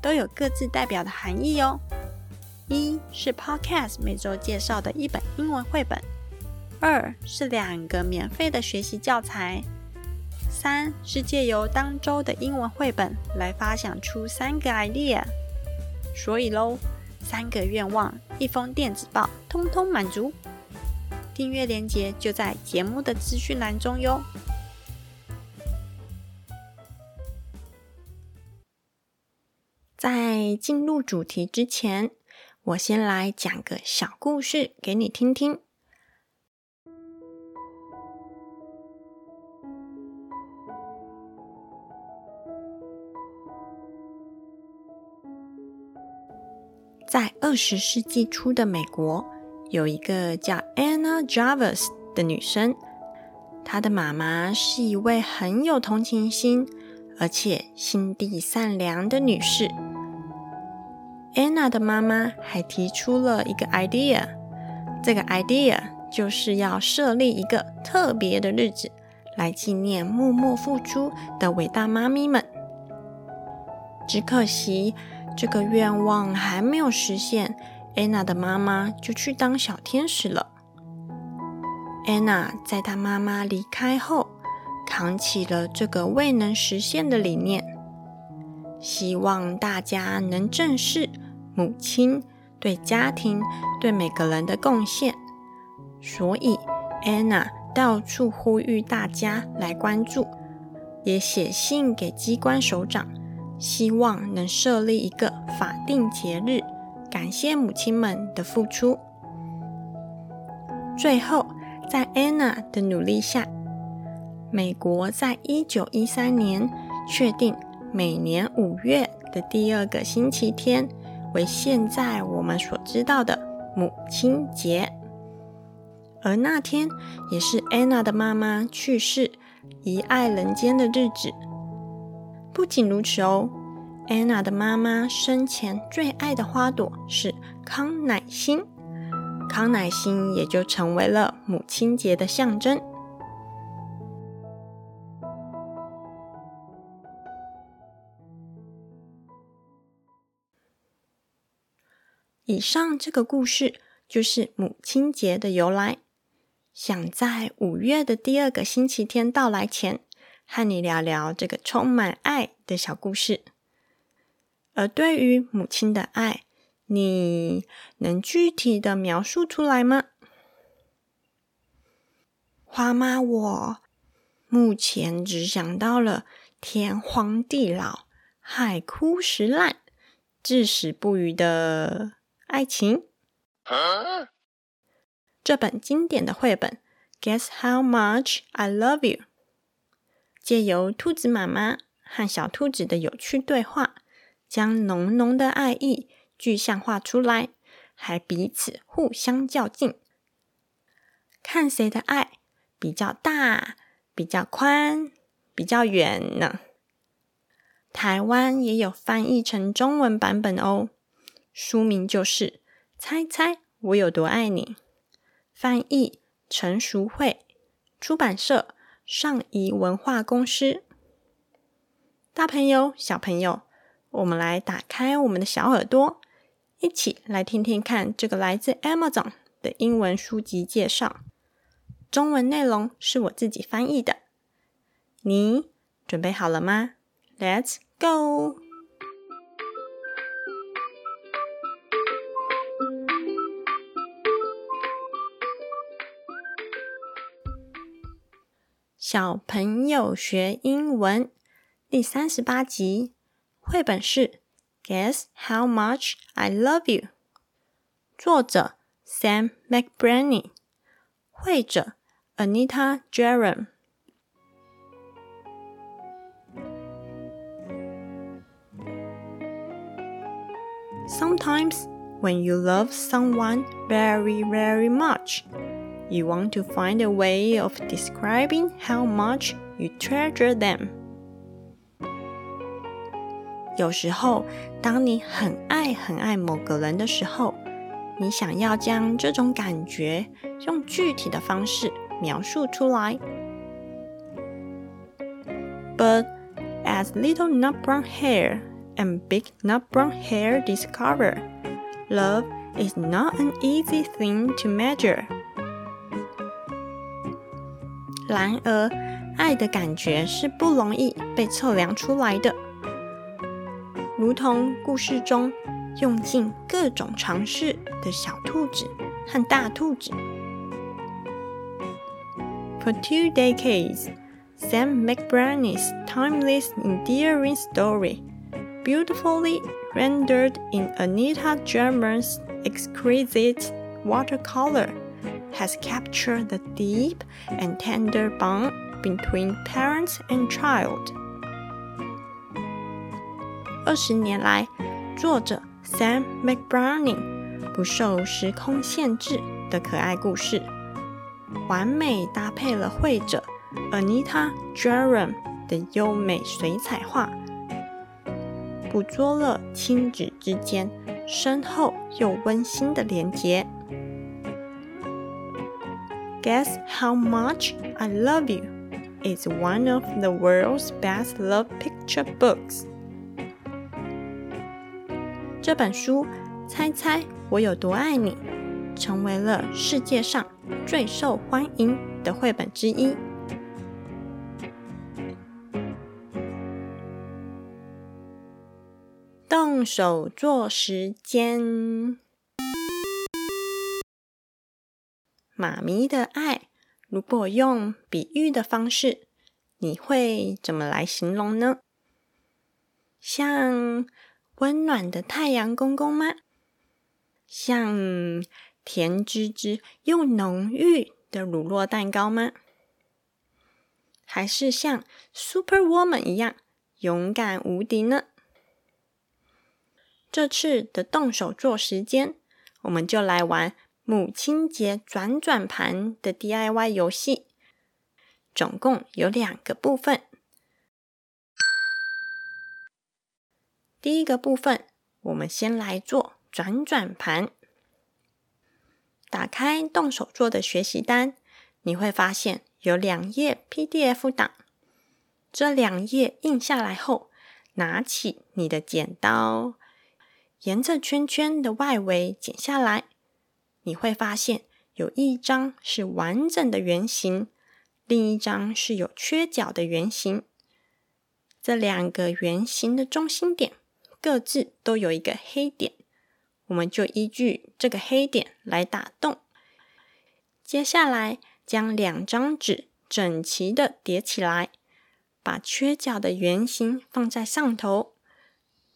都有各自代表的含义哦。一是 Podcast 每周介绍的一本英文绘本，二是两个免费的学习教材，三是借由当周的英文绘本来发想出三个 idea。所以喽，三个愿望，一封电子报，通通满足。订阅链接就在节目的资讯栏中哟。在进入主题之前，我先来讲个小故事给你听听。在二十世纪初的美国。有一个叫 Anna Jarvis 的女生，她的妈妈是一位很有同情心，而且心地善良的女士。Anna 的妈妈还提出了一个 idea，这个 idea 就是要设立一个特别的日子，来纪念默默付出的伟大妈咪们。只可惜，这个愿望还没有实现。安娜的妈妈就去当小天使了。安娜在她妈妈离开后，扛起了这个未能实现的理念，希望大家能正视母亲对家庭、对每个人的贡献。所以，Anna 到处呼吁大家来关注，也写信给机关首长，希望能设立一个法定节日。感谢母亲们的付出。最后，在 Anna 的努力下，美国在一九一三年确定每年五月的第二个星期天为现在我们所知道的母亲节。而那天也是 Anna 的妈妈去世、遗爱人间的日子。不仅如此哦。安娜的妈妈生前最爱的花朵是康乃馨，康乃馨也就成为了母亲节的象征。以上这个故事就是母亲节的由来。想在五月的第二个星期天到来前，和你聊聊这个充满爱的小故事。而对于母亲的爱，你能具体的描述出来吗？花妈，我目前只想到了天荒地老、海枯石烂、至死不渝的爱情。这本经典的绘本《Guess How Much I Love You》，借由兔子妈妈和小兔子的有趣对话。将浓浓的爱意具象化出来，还彼此互相较劲，看谁的爱比较大、比较宽、比较远呢？台湾也有翻译成中文版本哦，书名就是《猜猜我有多爱你》，翻译陈淑慧，出版社上仪文化公司。大朋友、小朋友。我们来打开我们的小耳朵，一起来听听看这个来自 Amazon 的英文书籍介绍。中文内容是我自己翻译的。你准备好了吗？Let's go！小朋友学英文第三十八集。绘本是《Guess How Much I Love You》，作者 Sam McBrady，绘者 Anita Jerem。 Sometimes, when you love someone very, very much, you want to find a way of describing how much you treasure them. 有时候，当你很爱很爱某个人的时候，你想要将这种感觉用具体的方式描述出来。But as little nut brown hair and big nut brown hair discover, love is not an easy thing to measure. 然而，爱的感觉是不容易被测量出来的。如同故事中用尽各种尝试的小兔子和大兔子。For two decades, Sam Mcbrany's timeless, endearing story, beautifully rendered in Anita German's exquisite watercolor, has captured the deep and tender bond between parents and child. 二十年来，作者 Sam McBurney 不受时空限制的可爱故事，完美搭配了绘者 Anita Jerome 的优美水彩画，捕捉了亲子之间深厚又温馨的连结。 Guess how much I love you is one of the world's best love picture books. 这本书《猜猜我有多爱你》成为了世界上最受欢迎的绘本之一。动手做时间，妈咪的爱，如果用比喻的方式，你会怎么来形容呢？像温暖的太阳公公吗？像甜滋滋又浓郁的乳酪蛋糕吗？还是像 Super Woman 一样勇敢无敌呢？这次的动手做时间，我们就来玩母亲节转转盘的 DIY 游戏。总共有两个部分。第一个部分，我们先来做转转盘。打开动手做的学习单，你会发现有两页 PDF 档。这两页印下来后，拿起你的剪刀。沿着圈圈的外围剪下来，你会发现有一张是完整的圆形，另一张是有缺角的圆形。这两个圆形的中心点各自都有一个黑点，我们就依据这个黑点来打洞。接下来，将两张纸整齐的叠起来，把缺角的圆形放在上头。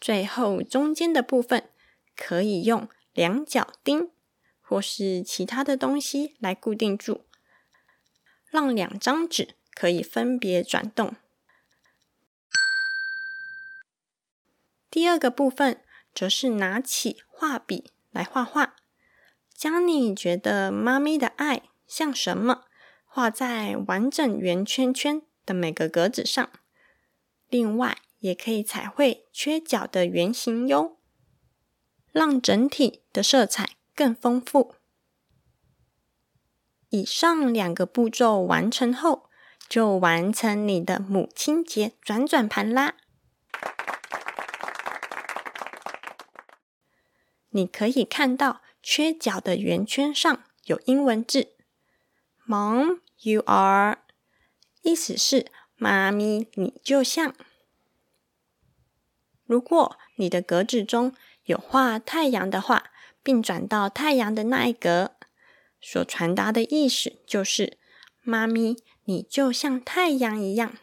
最后，中间的部分可以用量角钉或是其他的东西来固定住，让两张纸可以分别转动。第二个部分则是拿起画笔来画画，将你觉得妈咪的爱像什么，画在完整圆圈圈的每个格子上。另外，也可以彩绘缺角的圆形哟，让整体的色彩更丰富。以上两个步骤完成后，就完成你的母亲节转转盘啦。你可以看到缺角的圆圈上有英文字：“Mom, you are”，意思是妈咪，你就像。如果你的格子中有画太阳的话，并转到太阳的那一格，所传达的意思就是：妈咪，你就像太阳一样，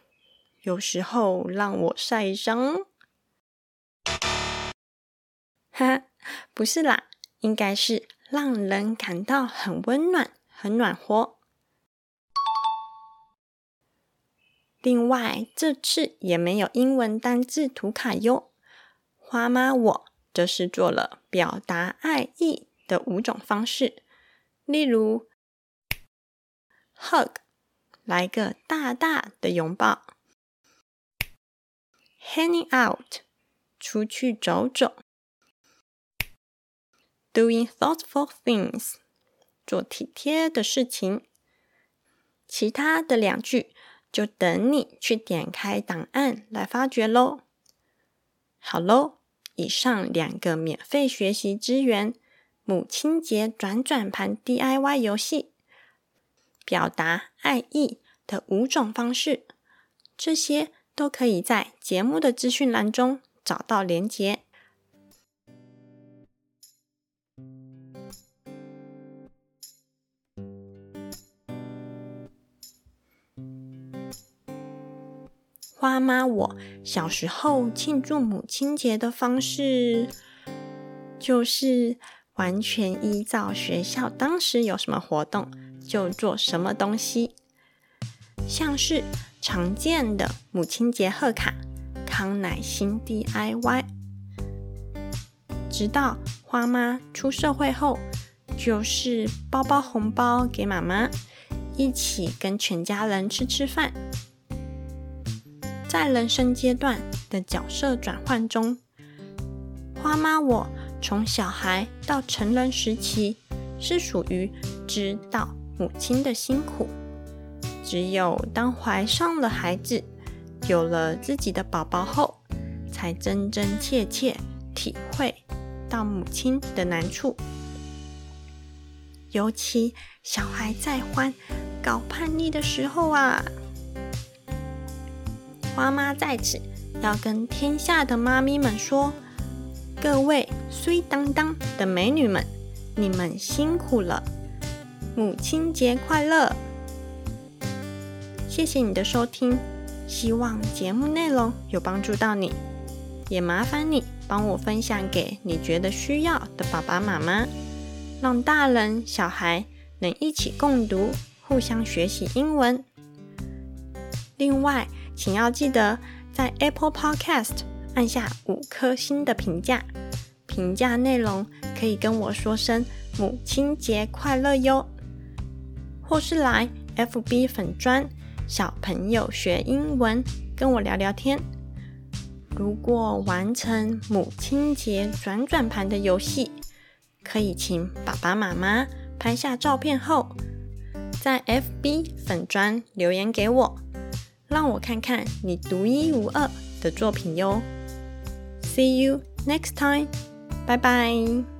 有时候让我晒伤。哈，不是啦，应该是让人感到很温暖、很暖和。另外，这次也没有英文单字图卡哟。花妈，我则是做了表达爱意的五种方式，例如 hug，来个大大的拥抱；hanging out，出去走走；doing thoughtful things，做体贴的事情。其他的两句就等你去点开档案来发掘喽。好喽。以上两个免费学习资源：母亲节转转盘 DIY 游戏，表达爱意的五种方式，这些都可以在节目的资讯栏中找到连接。花妈，我小时候庆祝母亲节的方式，就是完全依照学校当时有什么活动就做什么东西，像是常见的母亲节贺卡、康乃馨 DIY。直到花妈出社会后，就是包包红包给妈妈，一起跟全家人吃吃饭。在人生阶段的角色转换中，花妈我从小孩到成人时期是属于知道母亲的辛苦，只有当怀上了孩子，有了自己的宝宝后，才真真切切体会到母亲的难处。尤其小孩在欢搞叛逆的时候啊！妈妈在此要跟天下的妈咪们说：各位衰当当的美女们，你们辛苦了！母亲节快乐！谢谢你的收听，希望节目内容有帮助到你，也麻烦你帮我分享给你觉得需要的爸爸妈妈，让大人小孩能一起共读，互相学习英文。另外，请要记得在 Apple Podcast 按下五颗星的评价，评价内容可以跟我说声母亲节快乐哟，或是来 FB 粉专小朋友学英文跟我聊聊天。如果完成母亲节转转盘的游戏，可以请爸爸妈妈拍下照片后，在 FB 粉专留言给我。让我看看你独一无二的作品哟。See you next time，拜拜。